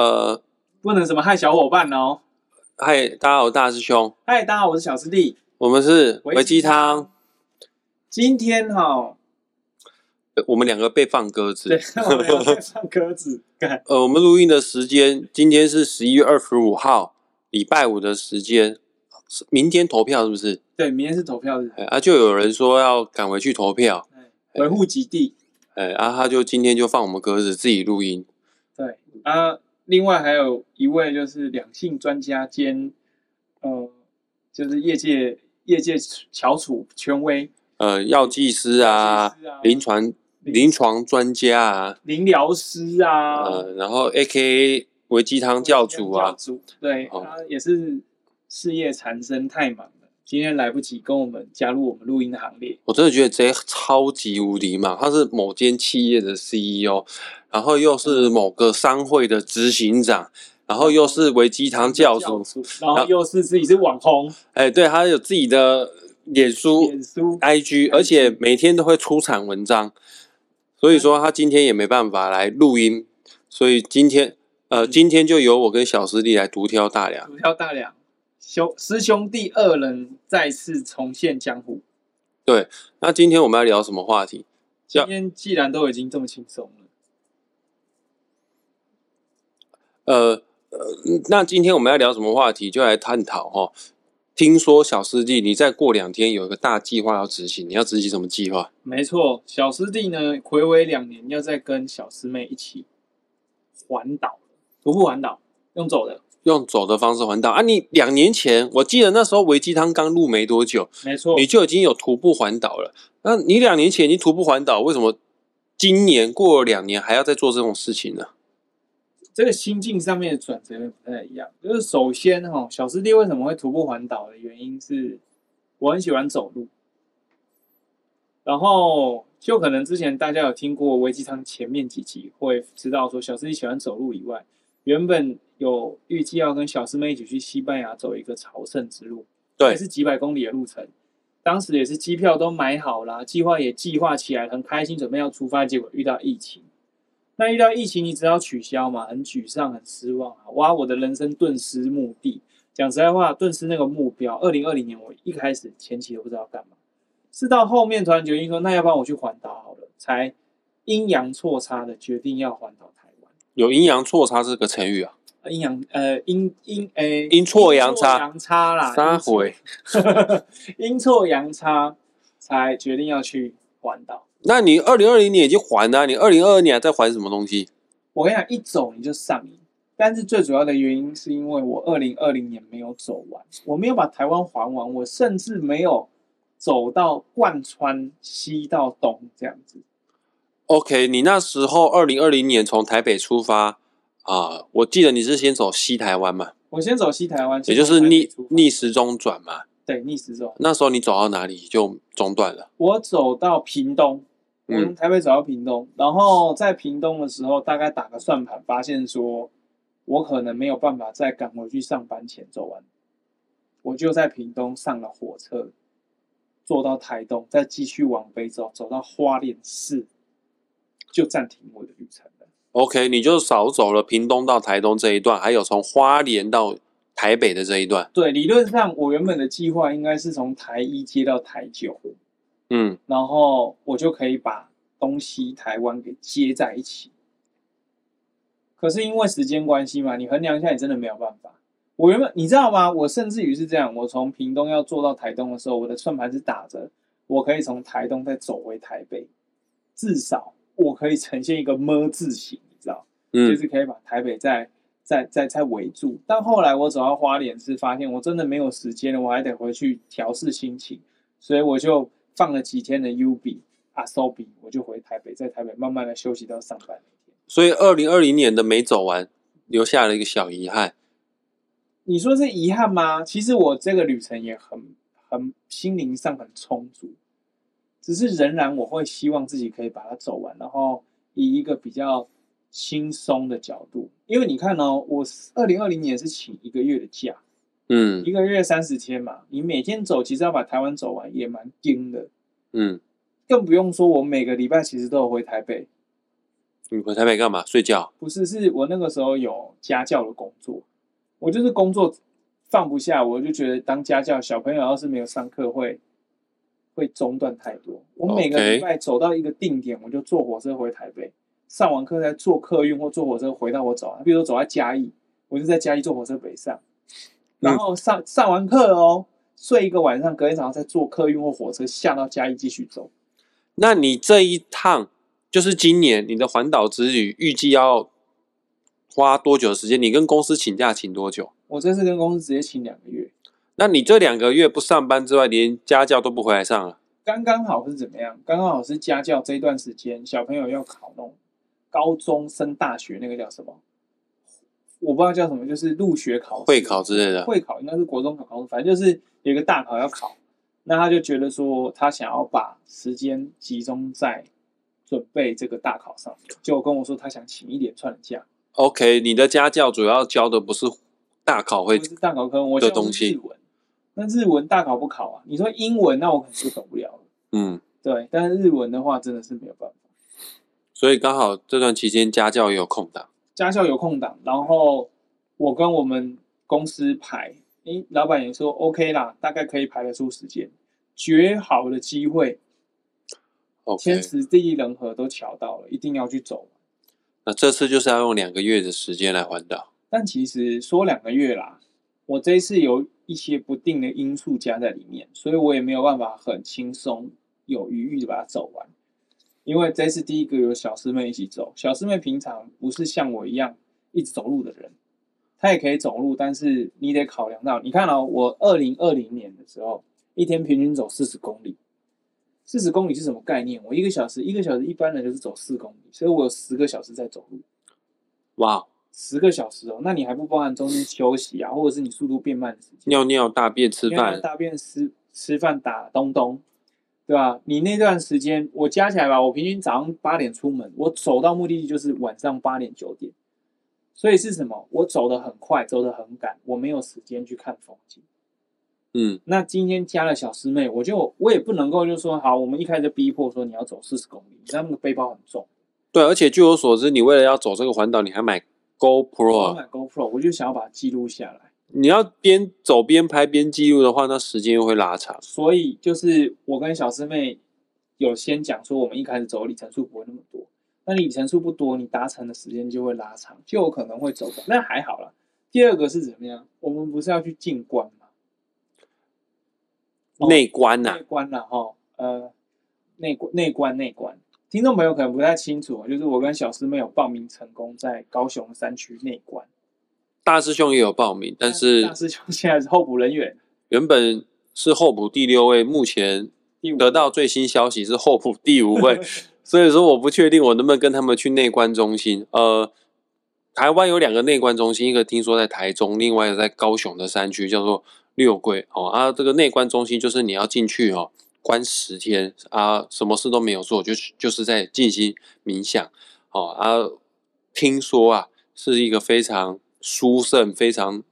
呃，不能什么害小伙伴哦。嗨，大家好，我大师兄。嗨，大家好，我是小师弟。我们是维鸡汤。今天哈、哦，我们两个被放鸽子。对，我们两个被放鸽子。呃，我们录音的时间今天是十一月二十五号，礼拜五的时间。明天投票是不是？对，明天是投票日。啊，就有人说要赶回去投票，维护基地。哎，啊，他就今天就放我们鸽子，自己录音。对啊，另外还有一位就是两性专家兼，呃，就是业界业界翘楚权威，呃，药剂师啊，临床临床专家啊，临疗师啊，呃，然后 AKA 微鸡汤教主啊，教主对，他也是。事业缠身太忙了，今天来不及跟我们加入我们录音的行列。我真的觉得这超级无敌嘛！他是某间企业的 CEO，然后又是某个商会的执行长，然后又是维基堂教主，然后又是自己是网红。哎，对，他有自己的脸书、脸书、IG，而且每天都会出产文章。所以说他今天也没办法来录音，所以今天呃，今天就由我跟小师弟来独挑大梁。独挑大梁。兄师兄弟二人再次重现江湖。对，那今天我们要聊什么话题？今天既然都已经这么轻松了，呃呃，那今天我们要聊什么话题？就来探讨哈。听说小师弟你再过两天有一个大计划要执行，你要执行什么计划？没错，小师弟呢，睽违两年要再跟小师妹一起环岛，徒步环岛，用走的。用走的方式环岛啊！你两年前，我记得那时候维基汤刚录没多久，没错，你就已经有徒步环岛了。那你两年前已经徒步环岛，为什么今年过了两年还要再做这种事情呢？这个心境上面的转折不太一样。就是首先哈，小师弟为什么会徒步环岛的原因是，我很喜欢走路。然后就可能之前大家有听过维基汤前面几集，会知道说小师弟喜欢走路以外，原本。有预计要跟小师妹一起去西班牙走一个朝圣之路，对，也是几百公里的路程。当时也是机票都买好了，计划也计划起来，很开心，准备要出发，结果遇到疫情。那遇到疫情，你只要取消嘛，很沮丧，很失望啊！哇，我的人生顿失目的。讲实在话，顿失那个目标。二零二零年，我一开始前期都不知道干嘛，是到后面突然决定说，那要不然我去环岛好了，才阴阳错差的决定要环岛台湾。有阴阳错差这个成语啊？阴阳呃阴阴诶阴错阳差阳差啦，三回阴错阳差才决定要去环岛。那你二零二零年已经还了，你二零二二年还在还什么东西？我跟你讲，一走你就上瘾。但是最主要的原因是因为我二零二零年没有走完，我没有把台湾还完，我甚至没有走到贯穿西到东这样子。OK，你那时候二零二零年从台北出发。啊，我记得你是先走西台湾嘛？我先走西台湾，也就是逆逆时钟转嘛。对，逆时钟。那时候你走到哪里就中断了？我走到屏东，我从台北走到屏东，嗯，然后在屏东的时候，大概打个算盘，发现说我可能没有办法再赶回去上班前走完，我就在屏东上了火车，坐到台东，再继续往北走，走到花莲市，就暂停我的旅程。OK，你就少走了屏东到台东这一段，还有从花莲到台北的这一段。对，理论上我原本的计划应该是从台一接到台九，嗯，然后我就可以把东西台湾给接在一起。可是因为时间关系嘛，你衡量一下，你真的没有办法。我原本你知道吗？我甚至于是这样，我从屏东要坐到台东的时候，我的算盘是打着，我可以从台东再走回台北，至少。我可以呈现一个么字形，你知道，嗯，就是可以把台北再再再再围住。但后来我走到花莲，是发现我真的没有时间了，我还得回去调试心情，所以我就放了几天的 U B 阿 so 比，我就回台北，在台北慢慢的休息到上班。所以二零二零年的没走完，留下了一个小遗憾。你说是遗憾吗？其实我这个旅程也很很心灵上很充足。只是仍然我会希望自己可以把它走完，然后以一个比较轻松的角度，因为你看哦，我二零二零年是请一个月的假，嗯，一个月三十天嘛，你每天走，其实要把台湾走完也蛮惊的，嗯，更不用说我每个礼拜其实都有回台北，你回台北干嘛？睡觉？不是，是我那个时候有家教的工作，我就是工作放不下，我就觉得当家教，小朋友要是没有上课会会中断太多。我每个礼拜走到一个定点，我就坐火车回台北，上完课再坐客运或坐火车回到我走。比如说走在嘉义，我就在嘉义坐火车北上，然后上上完课哦，睡一个晚上，隔天早上再坐客运或火车下到嘉义继续走。那你这一趟就是今年你的环岛之旅，预计要花多久的时间？你跟公司请假请多久？我这次跟公司直接请两个月。那你这两个月不上班之外，连家教都不回来上了？刚刚好是怎么样？刚刚好是家教这一段时间，小朋友要考那种高中升大学，那个叫什么？我不知道叫什么，就是入学考试、会考之类的。会考应该是国中考高中，反正就是有一个大考要考。那他就觉得说，他想要把时间集中在准备这个大考上面，就跟我说他想请一连串的假。OK，你的家教主要教的不是大考会，不是大考科目，我教的是日文。那日文大考不考啊？你说英文，那我可能就懂不了了。嗯，对，但是日文的话，真的是没有办法。所以刚好这段期间家教也有空档，家教有空档，然后我跟我们公司排。诶，老板也说 OK 啦，大概可以排得出时间，绝好的机会，天时地利人和都瞧到了，一定要去走。那这次就是要用两个月的时间来环岛。但其实说两个月啦，我这一次有一些不定的因素加在里面，所以我也没有办法很轻松有余裕的把它走完。因为这次第一个有小师妹一起走，小师妹平常不是像我一样一直走路的人。她也可以走路，但是你得考量到，你看哦，我二零二零年的时候，一天平均走四十公里。四十公里是什么概念？我一个小时，一个小时一般人就是走四公里，所以我有十个小时在走路。哇，十个小时哦，那你还不包含中间休息啊，或者是你速度变慢的时间？尿尿、大便、吃饭、大便、吃吃饭、打东东，对吧？你那段时间我加起来吧，我平均早上八点出门，我走到目的地就是晚上八点九点。所以是什么？我走得很快，走得很赶，我没有时间去看风景。嗯，那今天加了小师妹，我就我也不能够就说好，我们一开始就逼迫说你要走四十公里，你知道那个背包很重。对，而且据我所知，你为了要走这个环岛，你还买 GoPro。我买 GoPro，我就想要把它记录下来。你要边走边拍边记录的话，那时间又会拉长。所以就是我跟小师妹有先讲说，我们一开始走的里程数不会那么多。那里程数不多，你达成的时间就会拉长，就有可能会走的。那还好啦。第二个是怎么样？我们不是要去进关吗？内关呐，内关呐，哈，呃，内关内关内关。听众朋友可能不太清楚，就是我跟小师妹有报名成功，在高雄山区内关。大师兄也有报名，但是大师兄现在是候补人员，原本是候补第六位，目前得到最新消息是候补第五位。所以说，我不确定我能不能跟他们去内观中心。呃，台湾有两个内观中心，一个听说在台中，另外一个在高雄的山区，叫做六龟。哦啊，这个内观中心就是你要进去哦，关十天啊，什么事都没有做，就就是在静心冥想。哦啊，听说啊，是一个非常殊胜、非常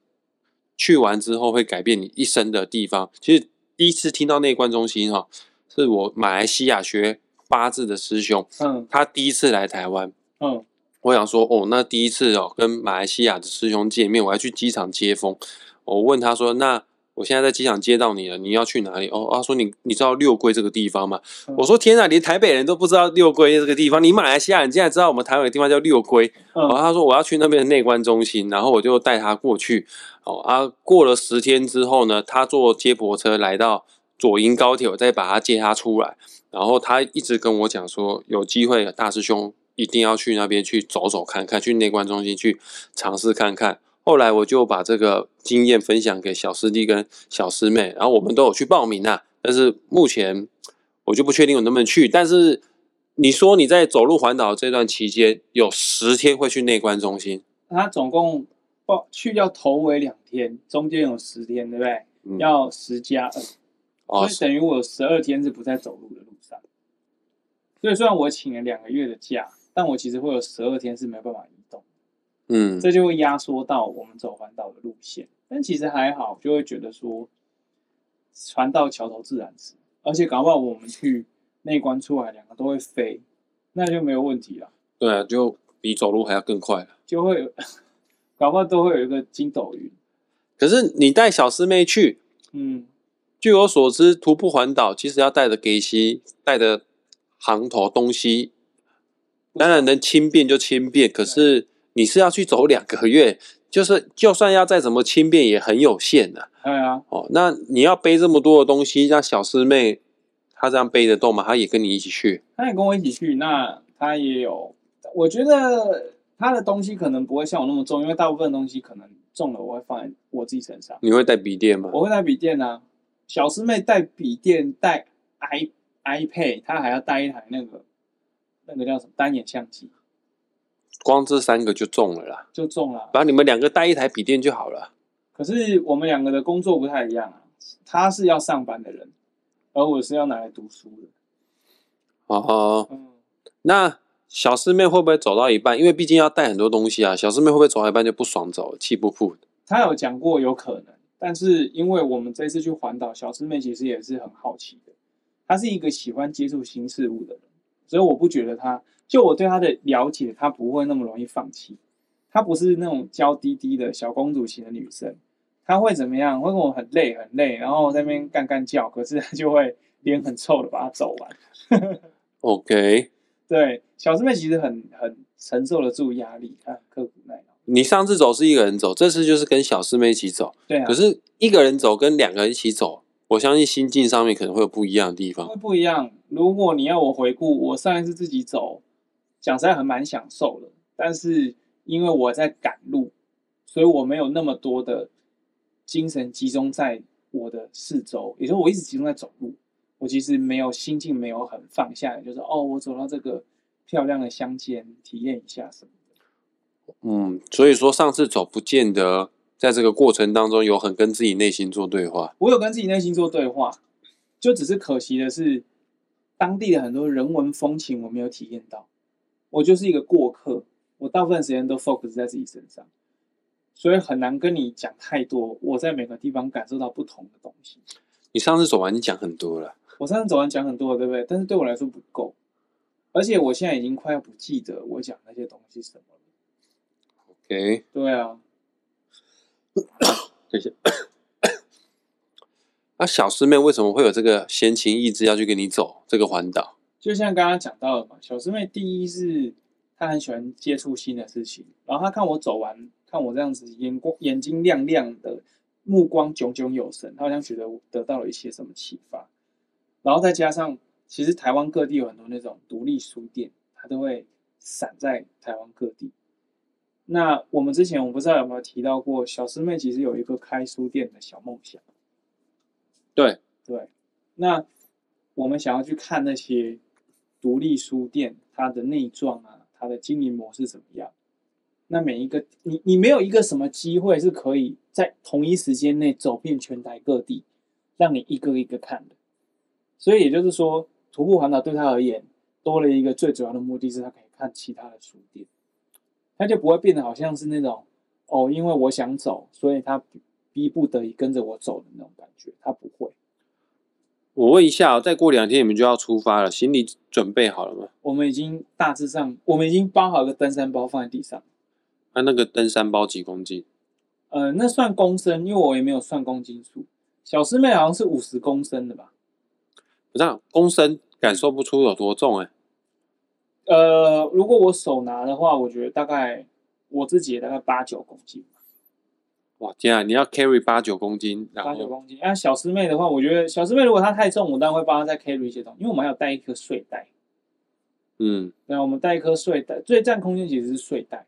去完之后会改变你一生的地方。其实第一次听到内观中心哈、哦，是我马来西亚学。八字的师兄，嗯，他第一次来台湾，嗯，我想说，哦，那第一次哦，跟马来西亚的师兄见面，我要去机场接风。我问他说，那我现在在机场接到你了，你要去哪里？哦，他说你你知道六龟这个地方吗？嗯、我说天哪，连台北人都不知道六龟这个地方，你马来西亚人竟然知道我们台湾的地方叫六龟？嗯、哦，他说我要去那边的内观中心，然后我就带他过去。哦啊，过了十天之后呢，他坐接驳车来到左营高铁，我再把他接他出来。然后他一直跟我讲说，有机会大师兄一定要去那边去走走看看，去内观中心去尝试看看。后来我就把这个经验分享给小师弟跟小师妹，然后我们都有去报名啊。但是目前我就不确定我能不能去。但是你说你在走路环岛这段期间有十天会去内观中心，他总共报去掉头尾两天，中间有十天，对不对？嗯、要十加二，所以等于我有十二天是不在走路的路上。所以虽然我请了两个月的假，但我其实会有十二天是没有办法嗯，这就会压缩到我们走环岛的路线。但其实还好，就会觉得说，船到桥头自然直，而且搞不好我们去内关出来两个都会飞，那就没有问题了。对啊，就比走路还要更快了，就会有，搞不好都会有一个筋斗云。可是你带小师妹去，嗯，据我所知，徒步环岛其实要带的给西，带的行头东西，当然能轻便就轻便，可是你是要去走两个月，就是就算要再怎么轻便也很有限的。对啊，哦，那你要背这么多的东西，让小师妹她这样背得动吗？她也跟你一起去？她也跟我一起去，那她也有，我觉得她的东西可能不会像我那么重，因为大部分东西可能。重了，我会放在我自己身上。你会带笔电吗？我会带笔电啊。小师妹带笔电，带 i iPad，她还要带一台那个那个叫什么单眼相机。光这三个就中了啦，就中了。把你们两个带一台笔电就好了。可是我们两个的工作不太一样啊。他是要上班的人，而我是要拿来读书的。哦，嗯，那。小师妹会不会走到一半？因为毕竟要带很多东西啊。小师妹会不会走到一半就不爽走了，气不复？他有讲过有可能，但是因为我们这次去环岛，小师妹其实也是很好奇的。她是一个喜欢接触新事物的人，所以我不觉得她，就我对她的了解，她不会那么容易放弃。她不是那种娇滴滴的小公主型的女生，她会怎么样？会跟我很累很累，然后在那边干干叫，可是她就会脸很臭的把它走完。OK。对，小师妹其实很很承受得住压力，她很刻苦耐劳。你上次走是一个人走，这次就是跟小师妹一起走。对啊。可是一个人走跟两个人一起走，我相信心境上面可能会有不一样的地方。会不一样。如果你要我回顾，我上一次自己走，讲实在很蛮享受的。但是因为我在赶路，所以我没有那么多的精神集中在我的四周，也就是我一直集中在走路。我其实没有心境，没有很放下来，就是哦，我走到这个漂亮的乡间，体验一下什么的。嗯，所以说上次走不见得在这个过程当中有很跟自己内心做对话。我有跟自己内心做对话，就只是可惜的是，当地的很多人文风情我没有体验到。我就是一个过客，我大部分时间都 focus 在自己身上，所以很难跟你讲太多。我在每个地方感受到不同的东西。你上次走完，你讲很多了。我上次走完讲很多了，对不对？但是对我来说不够，而且我现在已经快要不记得我讲那些东西什么了。OK。对啊。谢谢。那小师妹为什么会有这个闲情逸致要去跟你走这个环岛？就像刚刚讲到的嘛，小师妹第一是她很喜欢接触新的事情，然后她看我走完，看我这样子眼光眼睛亮亮的，目光炯炯有神，她好像觉得我得到了一些什么启发。然后再加上，其实台湾各地有很多那种独立书店，它都会散在台湾各地。那我们之前我不知道有没有提到过，小师妹其实有一个开书店的小梦想。对对，那我们想要去看那些独立书店，它的内状啊，它的经营模式怎么样？那每一个你你没有一个什么机会是可以在同一时间内走遍全台各地，让你一个一个看的。所以也就是说，徒步环岛对他而言，多了一个最主要的目的是，他可以看其他的书店，他就不会变得好像是那种哦，因为我想走，所以他逼不得已跟着我走的那种感觉，他不会。我问一下，再过两天你们就要出发了，行李准备好了吗？我们已经大致上，我们已经包好一个登山包放在地上。那、啊、那个登山包几公斤？呃，那算公升，因为我也没有算公斤数。小师妹好像是五十公升的吧。不知道公升感受不出有多重哎、欸。呃，如果我手拿的话，我觉得大概我自己也大概八九公斤。哇天啊！你要 carry 八九公斤，八九公斤。那小师妹的话，我觉得小师妹如果她太重，我当然会帮她再 carry 一些东西，因为我们还有带一颗睡袋。嗯，对，我们带一颗睡袋，最占空间其实是睡袋。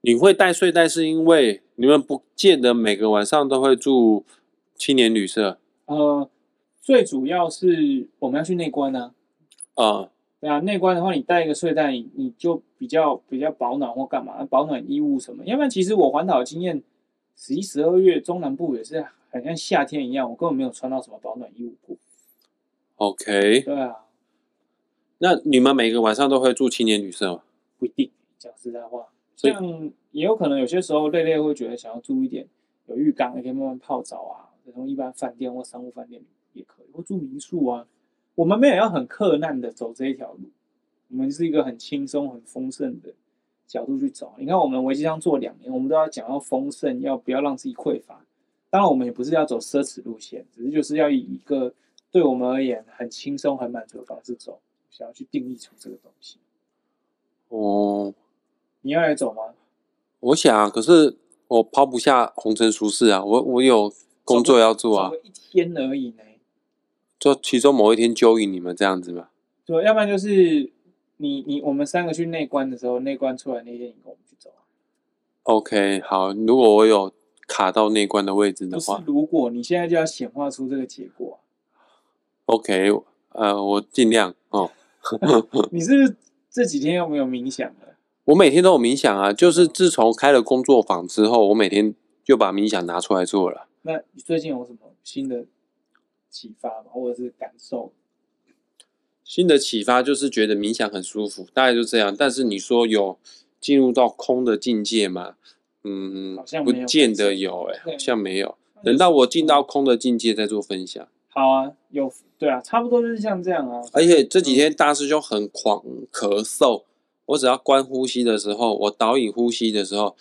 你会带睡袋是因为你们不见得每个晚上都会住青年旅社。呃。最主要是我们要去内关呢，啊，对啊，内关的话，你带一个睡袋，你就比较比较保暖或干嘛，保暖衣物什么。要不然，其实我环岛的经验，十一、十二月中南部也是很像夏天一样，我根本没有穿到什么保暖衣物过。OK，对啊，那你们每个晚上都会住青年旅社吗？不一定，讲实在话，像也有可能有些时候累累会觉得想要住一点有浴缸，也可以慢慢泡澡啊，然后一般饭店或商务饭店。也可以，或住民宿啊。我们没有要很克难的走这一条路，我们是一个很轻松、很丰盛的角度去走。你看，我们维基商做两年，我们都要讲要丰盛，要不要让自己匮乏。当然，我们也不是要走奢侈路线，只是就是要以一个对我们而言很轻松、很满足的方式走，想要去定义出这个东西。哦，你要来走吗？我想，可是我抛不下红尘俗世啊，我我有工作要做啊，一天而已呢。就其中某一天揪引你们这样子嘛？对，要不然就是你你我们三个去内关的时候，内关出来那天，你跟我们去走。OK，好，如果我有卡到内关的位置的话，如果你现在就要显化出这个结果。OK，呃，我尽量哦。你是这几天有没有冥想的？我每天都有冥想啊，就是自从开了工作坊之后，我每天就把冥想拿出来做了。那你最近有什么新的？启发嘛，或者是感受。新的启发就是觉得冥想很舒服，大概就这样。但是你说有进入到空的境界吗？嗯，好像不见得有、欸，哎，好像没有。等到我进到空的境界再做分享。好啊，有对啊，差不多就是像这样啊。而且这几天大师兄很狂咳嗽，我只要关呼吸的时候，我导引呼吸的时候。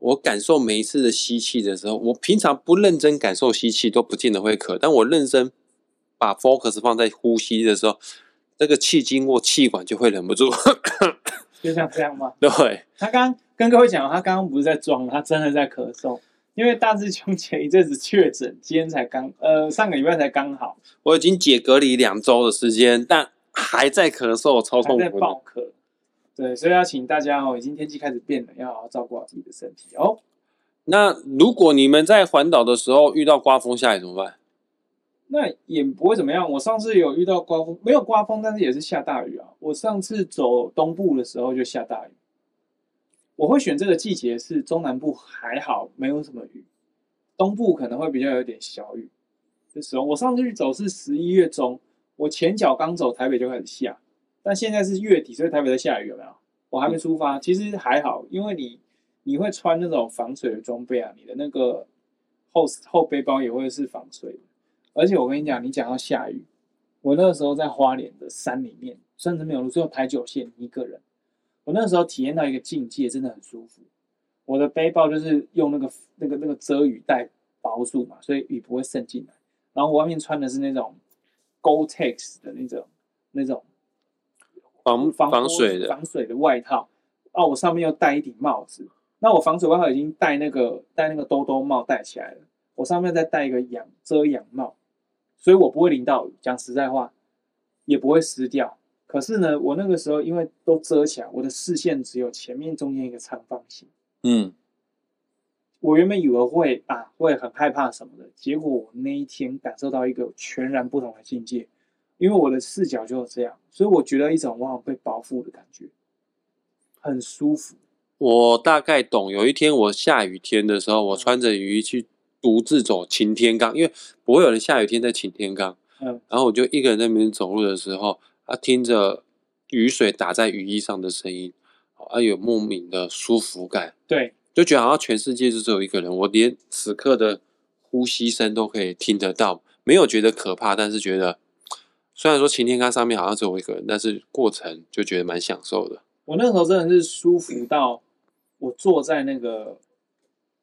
我感受每一次的吸气的时候，我平常不认真感受吸气都不见得会咳，但我认真把 focus 放在呼吸的时候，那个气经过气管就会忍不住，就像这样吗？对。他刚跟各位讲，他刚刚不是在装，他真的在咳嗽，因为大师兄前一阵子确诊，今天才刚呃上个礼拜才刚好。我已经解隔离两周的时间，但还在咳嗽，超痛苦，还在爆咳。对，所以要请大家哦，已经天气开始变了，要好好照顾好自己的身体哦。那如果你们在环岛的时候遇到刮风下雨怎么办？那也不会怎么样。我上次有遇到刮风，没有刮风，但是也是下大雨啊。我上次走东部的时候就下大雨。我会选这个季节是中南部还好，没有什么雨，东部可能会比较有点小雨。这时候我上次去走是十一月中，我前脚刚走台北就开始下。但现在是月底，所以台北在下雨，有没有？我还没出发，其实还好，因为你你会穿那种防水的装备啊，你的那个后后背包也会是防水的。而且我跟你讲，你讲到下雨，我那个时候在花莲的山里面，甚至没有路，只有台九线一个人。我那时候体验到一个境界，真的很舒服。我的背包就是用那个那个那个遮雨带包住嘛，所以雨不会渗进来。然后我外面穿的是那种 Gore-Tex 的那种那种。防防，防水的防水的外套，哦，我上面又戴一顶帽子。那我防水外套已经戴那个戴那个兜兜帽戴起来了，我上面再戴一个阳遮阳帽，所以我不会淋到雨。讲实在话，也不会湿掉。可是呢，我那个时候因为都遮起来，我的视线只有前面中间一个长方形。嗯，我原本以为会啊会很害怕什么的，结果我那一天感受到一个全然不同的境界。因为我的视角就是这样，所以我觉得一种哇被包覆的感觉，很舒服。我大概懂。有一天我下雨天的时候，我穿着雨衣去独自走擎天岗，因为不会有人下雨天在擎天岗。嗯，然后我就一个人在那边走路的时候，啊，听着雨水打在雨衣上的声音，啊，有莫名的舒服感。对，就觉得好像全世界就只有一个人，我连此刻的呼吸声都可以听得到，没有觉得可怕，但是觉得。虽然说擎天杆上面好像只有我一个人，但是过程就觉得蛮享受的。我那时候真的是舒服到，我坐在那个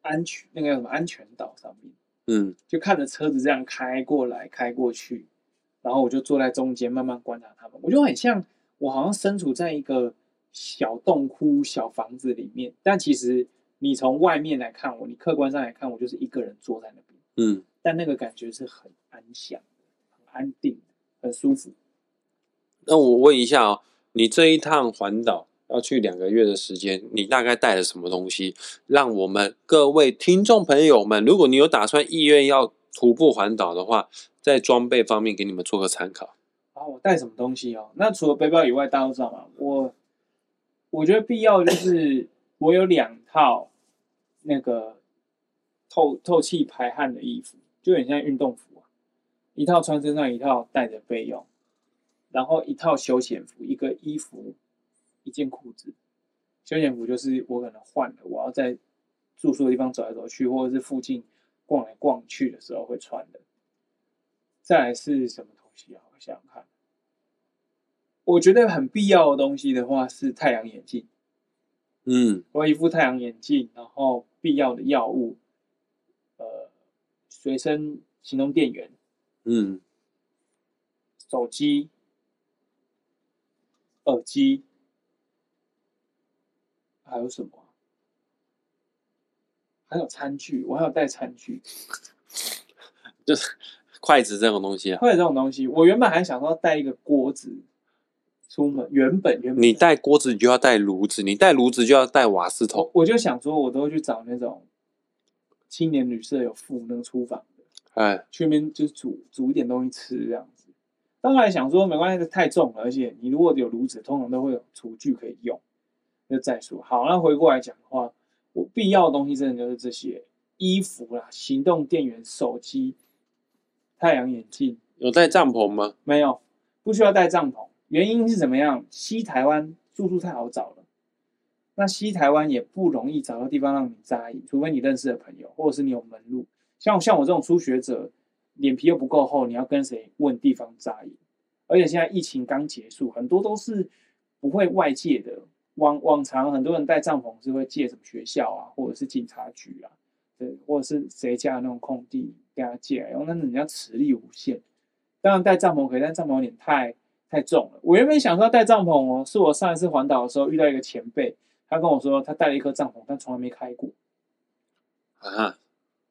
安全那个什么安全岛上面，嗯，就看着车子这样开过来开过去，然后我就坐在中间慢慢观察他们，我就很像我好像身处在一个小洞窟小房子里面，但其实你从外面来看我，你客观上来看我就是一个人坐在那边，嗯，但那个感觉是很安详、很安定。很舒服。那我问一下哦，你这一趟环岛要去两个月的时间，你大概带了什么东西？让我们各位听众朋友们，如果你有打算意愿要徒步环岛的话，在装备方面给你们做个参考。啊，我带什么东西哦？那除了背包以外，大家都知道吗？我我觉得必要就是我有两套那个透透气排汗的衣服，就很像运动服。一套穿身上，一套带着备用，然后一套休闲服，一个衣服，一件裤子。休闲服就是我可能换了，我要在住宿的地方走来走去，或者是附近逛来逛去的时候会穿的。再来是什么东西啊？我想想看，我觉得很必要的东西的话是太阳眼镜。嗯，我有一副太阳眼镜，然后必要的药物，呃，随身行动电源，嗯，手机、耳机，还有什么？还有餐具，我还有带餐具，就是筷子这种东西啊。筷子这种东西，我原本还想说带一个锅子。出门原本原本你带锅子，你就要带炉子；你带炉子就要带瓦斯桶。我就想说，我都会去找那种青年旅社有附那个厨房的，哎，去那边就煮煮一点东西吃这样子。当然想说没关系，太重了，而且你如果有炉子，通常都会有厨具可以用。就再说好，那回过来讲的话，我必要的东西真的就是这些衣服啦、行动电源、手机、太阳眼镜。有带帐篷吗？没有，不需要带帐篷。原因是怎么样？西台湾住宿太好找了，那西台湾也不容易找到地方让你扎营，除非你认识的朋友，或者是你有门路。像像我这种初学者，脸皮又不够厚，你要跟谁问地方扎营？而且现在疫情刚结束，很多都是不会外借的。往往常很多人带帐篷是会借什么学校啊，或者是警察局啊，对，或者是谁家的那种空地跟他借，然后那人家磁力无限。当然带帐篷可以，但帐篷有点太。太重了，我原本想说带帐篷哦，是我上一次环岛的时候遇到一个前辈，他跟我说他带了一颗帐篷，但从来没开过，啊，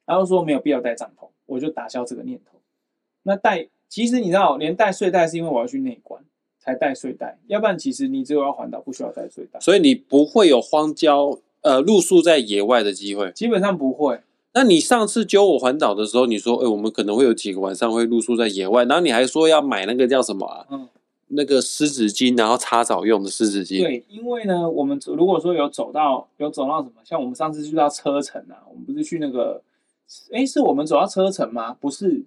然后说没有必要带帐篷，我就打消这个念头。那带，其实你知道，连带睡袋是因为我要去内关才带睡袋，要不然其实你只有要环岛不需要带睡袋，所以你不会有荒郊呃露宿在野外的机会，基本上不会。那你上次揪我环岛的时候，你说，哎、欸，我们可能会有几个晚上会露宿在野外，然后你还说要买那个叫什么啊？嗯。那个湿纸巾，然后擦澡用的湿纸巾。对，因为呢，我们如果说有走到有走到什么，像我们上次去到车城啊，我们不是去那个，哎，是我们走到车城吗？不是，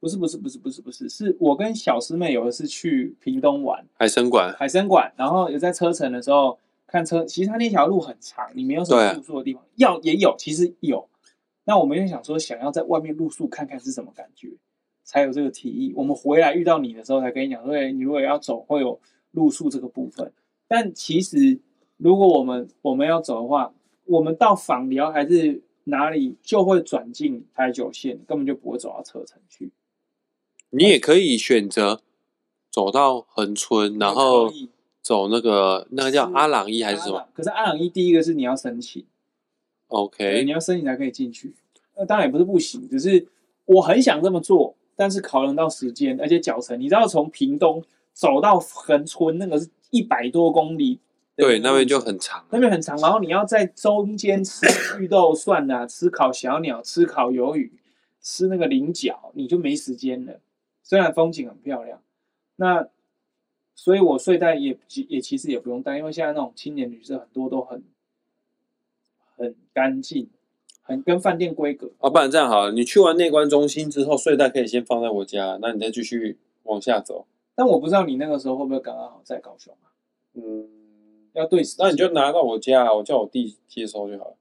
不是，不是，不是，不是，不是，是我跟小师妹有一次去屏东玩海生馆，海生馆，然后有在车城的时候看车，其实它那条路很长，你没有什么住宿的地方，要也有，其实有。那我们就想说，想要在外面露宿看看是什么感觉。才有这个提议。我们回来遇到你的时候，才跟你讲说，你如果要走，会有露宿这个部分。但其实，如果我们我们要走的话，我们到访寮还是哪里，就会转进台九线，根本就不会走到车城去。你也可以选择走到恒村，然后走那个那个叫阿朗伊还是什么？可是阿朗伊第一个是你要申请，OK，你要申请才可以进去。那当然也不是不行，只是我很想这么做。但是考量到时间，而且脚程，你知道从屏东走到恒村那个是一百多公里，对，那边就很长，那边很长。然后你要在中间吃绿豆蒜啊，吃烤小鸟，吃烤鱿鱼，吃那个菱角，你就没时间了。虽然风景很漂亮，那所以我睡袋也也其实也不用带，因为现在那种青年旅社很多都很很干净。很跟饭店规格啊，不然这样好了，你去完内观中心之后，睡袋可以先放在我家，那你再继续往下走。但我不知道你那个时候会不会刚刚好在高雄啊？嗯，要对，那你就拿到我家，我叫我弟接收就好了。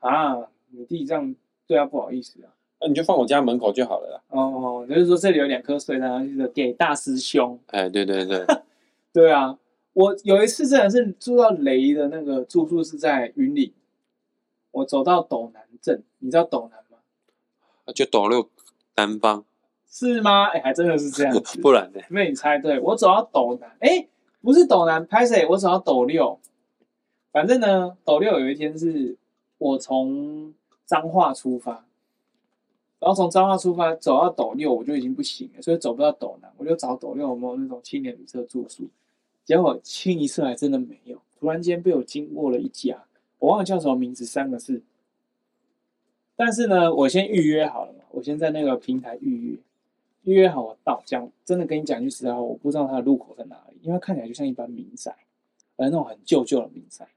啊，你弟这样对他不好意思啊？那你就放我家门口就好了啦。哦，就是说这里有两颗睡袋，就是给大师兄。哎，对对对，对啊，我有一次真的是住到雷的那个住宿是在云林。我走到斗南镇，你知道斗南吗？就斗六南方，是吗？哎、欸，还真的是这样子，不然呢？被你猜对。我走到斗南，哎、欸，不是斗南，拍谁，我走到斗六。反正呢，斗六有一天是我从彰化出发，然后从彰化出发走到斗六，我就已经不行了，所以走不到斗南，我就找斗六有没有那种青年旅社住宿。结果清一色还真的没有，突然间被我经过了一家。我忘了叫什么名字，三个字。但是呢，我先预约好了嘛，我先在那个平台预约，预约好我到。讲真的跟你讲句实在话，我不知道它的入口在哪，因为看起来就像一般民宅，而那种很旧旧的民宅。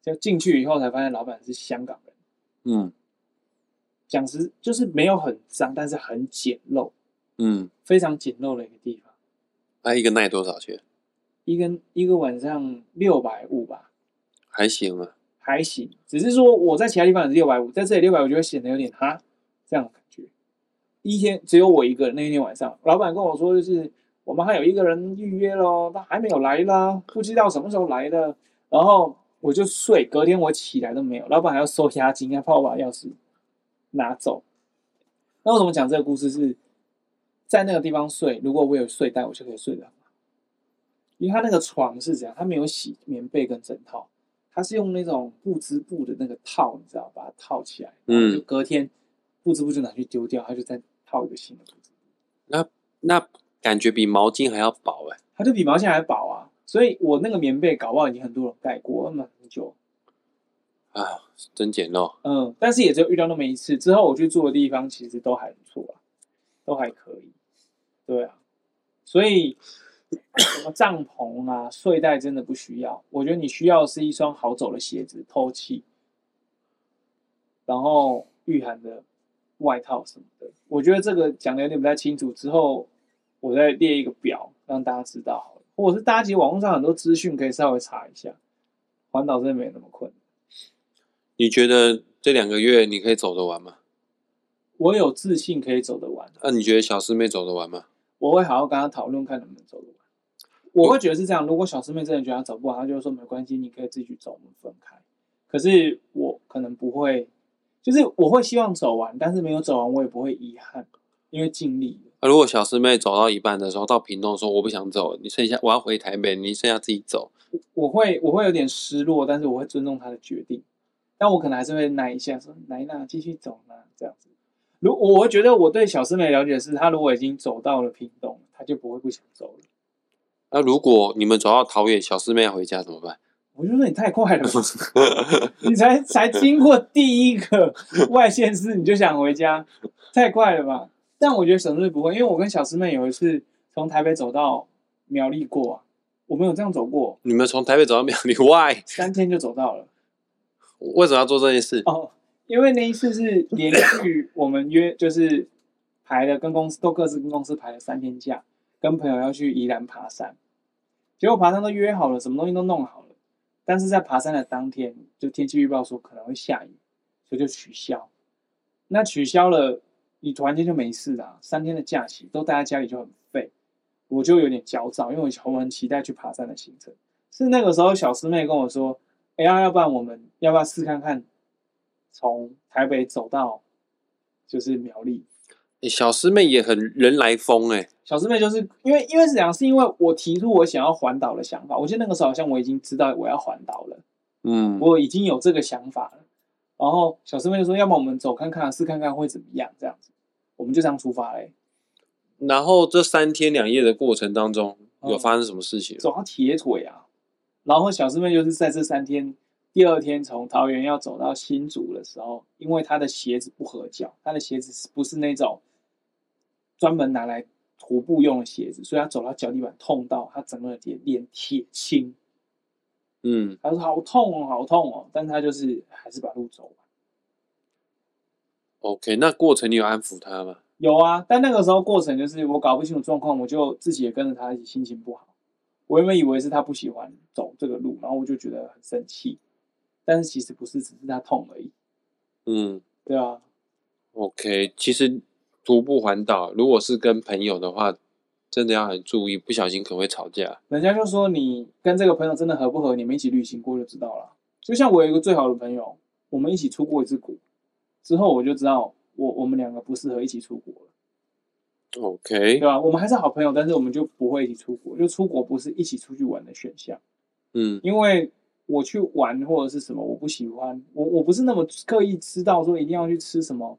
就进去以后才发现，老板是香港人。嗯，讲实就是没有很脏，但是很简陋。嗯，非常简陋的一个地方。那、啊、一个耐多少钱？一个一个晚上六百五吧。还行啊，还行，只是说我在其他地方也是六百五，在这里六百五就会显得有点哈这样的感觉。一天只有我一个人，那一天晚上，老板跟我说就是我们还有一个人预约咯，他还没有来啦，不知道什么时候来的。然后我就睡，隔天我起来都没有，老板还要收押金，还怕我把钥匙拿走。那为什么讲这个故事是？在那个地方睡，如果我有睡袋，我就可以睡得很好。因为他那个床是怎样？他没有洗棉被跟枕套，他是用那种布织布的那个套，你知道，把它套起来，然后就隔天布织布就拿去丢掉，他就再套一个新的布织布。那那感觉比毛巾还要薄哎、欸，它就比毛巾还薄啊！所以我那个棉被搞不好已经很多人盖过，那么很久啊，真简陋。嗯，但是也只有遇到那么一次，之后我去住的地方其实都还不错啊，都还可以。对啊，所以什么帐篷啊、睡袋真的不需要。我觉得你需要的是一双好走的鞋子，透气，然后御寒的外套什么的。我觉得这个讲的有点不太清楚，之后我再列一个表让大家知道好了。或者是大家其实网络上很多资讯可以稍微查一下，环岛真的没那么困难。你觉得这两个月你可以走得完吗？我有自信可以走得完。那、啊、你觉得小师妹走得完吗？我会好好跟她讨论，看能不能走得完。我会觉得是这样，如果小师妹真的觉得她走不完，她就会说没关系，你可以自己去走，我们分开。可是我可能不会，就是我会希望走完，但是没有走完，我也不会遗憾，因为尽力了。如果小师妹走到一半的时候，到屏东说我不想走，你剩下我要回台北，你剩下自己走。我会我会有点失落，但是我会尊重她的决定，但我可能还是会耐一下，说来那继续走呢，这样子。如我会觉得我对小师妹了解是，她如果已经走到了屏东，她就不会不想走了。那如果你们走到桃园，小师妹要回家怎么办？我就说你太快了，你才才经过第一个外县市，你就想回家，太快了吧？但我觉得小师妹不会，因为我跟小师妹有一次从台北走到苗栗过啊，我们有这样走过。你们从台北走到苗栗，Why？三天就走到了。为什么要做这件事？哦。因为那一次是连续我们约，就是排了跟公司都各自跟公司排了三天假，跟朋友要去宜兰爬山，结果爬山都约好了，什么东西都弄好了，但是在爬山的当天，就天气预报说可能会下雨，所以就取消。那取消了，你突然间就没事了，三天的假期都待在家里就很废，我就有点焦躁，因为我很期待去爬山的行程。是那个时候小师妹跟我说：“哎呀，要不然我们要不要试看看？”从台北走到就是苗栗，欸，小师妹也很人来疯哎。小师妹就是因为因为是这样，是因为我提出我想要环岛的想法。我记得那个时候好像我已经知道我要环岛了，嗯，我已经有这个想法了。然后小师妹就说：“要么我们走看看，试看看会怎么样？”这样子，我们就这样出发嘞。然后这三天两夜的过程当中，有发生什么事情？走到铁腿啊！然后小师妹就是在这三天。第二天从桃园要走到新竹的时候，因为她的鞋子不合脚，她的鞋子不是那种专门拿来徒步用的鞋子，所以她走到脚底板痛到她整个脸脸铁青。嗯，他说好痛哦，好痛哦，但他就是还是把路走完。OK，那过程你有安抚他吗？有啊，但那个时候过程就是我搞不清楚状况，我就自己也跟着他一起心情不好。我原本以为是他不喜欢走这个路，然后我就觉得很生气。但是其实不是，只是他痛而已。嗯，对啊。OK，其实徒步环岛，如果是跟朋友的话，真的要很注意，不小心可能会吵架。人家就说你跟这个朋友真的合不合，你们一起旅行过就知道了。就像我有一个最好的朋友，我们一起出过一次国，之后我就知道我我们两个不适合一起出国了。OK，对吧？我们还是好朋友，但是我们就不会一起出国，就出国不是一起出去玩的选项。嗯，因为。我去玩或者是什么，我不喜欢。我我不是那么刻意知道说一定要去吃什么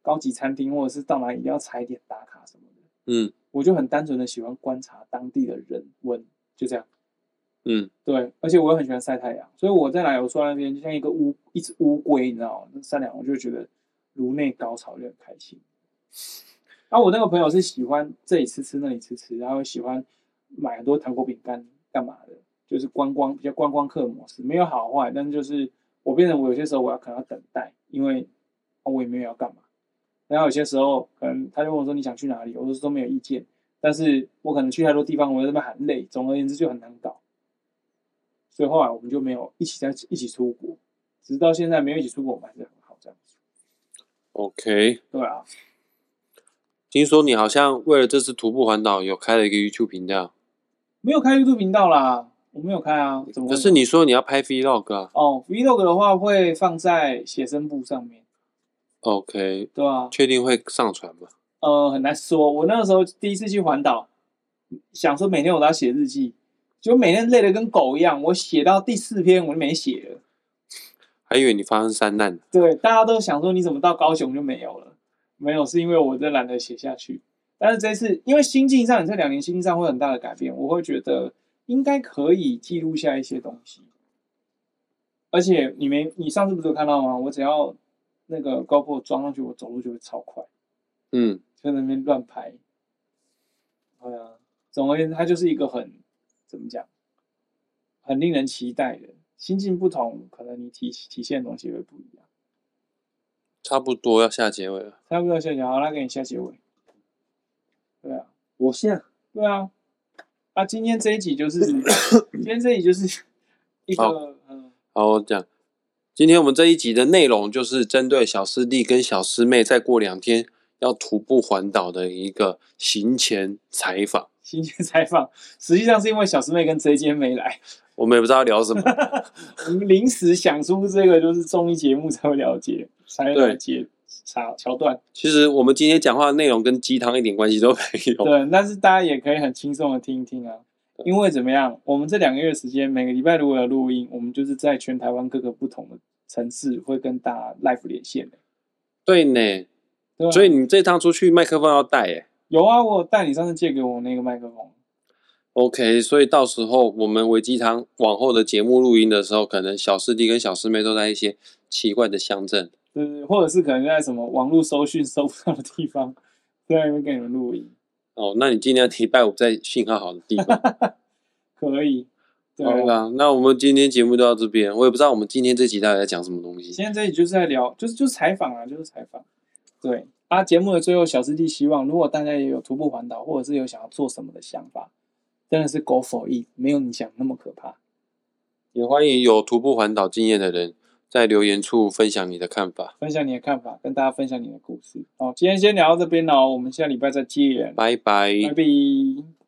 高级餐厅，或者是到哪里一定要踩点打卡什么的。嗯，我就很单纯的喜欢观察当地的人文，就这样。嗯，对，而且我也很喜欢晒太阳，所以我在哪里我坐在那边就像一个乌一只乌龟，你知道吗？那晒太阳我就觉得颅内高潮就很开心。然后我那个朋友是喜欢这里吃吃那里吃吃，然后喜欢买很多糖果饼干干嘛的。就是观光比较观光客模式，没有好坏，但是就是我变成我有些时候我要可能要等待，因为我也没有要干嘛。然后有些时候可能他就问我说，你想去哪里，我说都没有意见，但是我可能去太多地方，我在那边很累，总而言之就很难搞。所以后来我们就没有一起在一起出国，直到现在没有一起出国，我们还是很好这样子。OK，对啊。听说你好像为了这次徒步环岛，有开了一个 YouTube 频道？没有开 YouTube 频道啦，我没有开啊。怎么？可是你说你要拍 Vlog 啊？哦，Vlog 的话会放在写生簿上面。OK。对啊。确定会上传吗？呃，很难说。我那个时候第一次去环岛，想说每天我都要写日记，就每天累得跟狗一样。我写到第四篇我就没写了。还以为你发生山难。对，大家都想说你怎么到高雄就没有了？没有，是因为我真懒得写下去。但是这次，因为心境上，你这两年心境上会很大的改变，我会觉得应该可以记录下一些东西。而且你没，你上次不是有看到吗？我只要那个 GoPro 装上去，我走路就会超快。嗯，就在那边乱拍。对啊，总而言之，它就是一个很怎么讲，很令人期待的。心境不同，可能你体体现的东西会不一样。差不多要下结尾了。差不多要下结尾，好，那给你下结尾。对啊，我下。对啊。啊，今天这一集就是，今天这一集就是一个，好嗯，好，我讲。今天我们这一集的内容就是针对小师弟跟小师妹再过两天要徒步环岛的一个行前采访。行前采访，实际上是因为小师妹跟 J 今天没来。我们也不知道聊什么，我们临时想出这个就是综艺节目才会了解，才了解桥桥段。其实我们今天讲话的内容跟鸡汤一点关系都没有。对，但是大家也可以很轻松的听一听啊。因为怎么样，我们这两个月时间，每个礼拜如果有录音，我们就是在全台湾各个不同的城市会跟大家 live 连线的。对呢，对，所以你这趟出去麦克风要带诶。有啊，我带你上次借给我那个麦克风。OK，所以到时候我们维基汤往后的节目录音的时候，可能小师弟跟小师妹都在一些奇怪的乡镇，对对，或者是可能在什么网络搜讯搜不到的地方，在那边给你们录音。哦，那你尽量礼拜五在信号好的地方。可以。对好啦，那我们今天节目就到这边。我也不知道我们今天这集到底在讲什么东西。今天这集就是在聊，就是就是采访啊，就是采访。对啊，节目的最后，小师弟希望，如果大家也有徒步环岛，或者是有想要做什么的想法。真的是 go for it，没有你想那么可怕。也欢迎有徒步环岛经验的人在留言处分享你的看法，分享你的看法，跟大家分享你的故事。好，今天先聊到这边哦，我们下礼拜再见，拜拜，拜拜。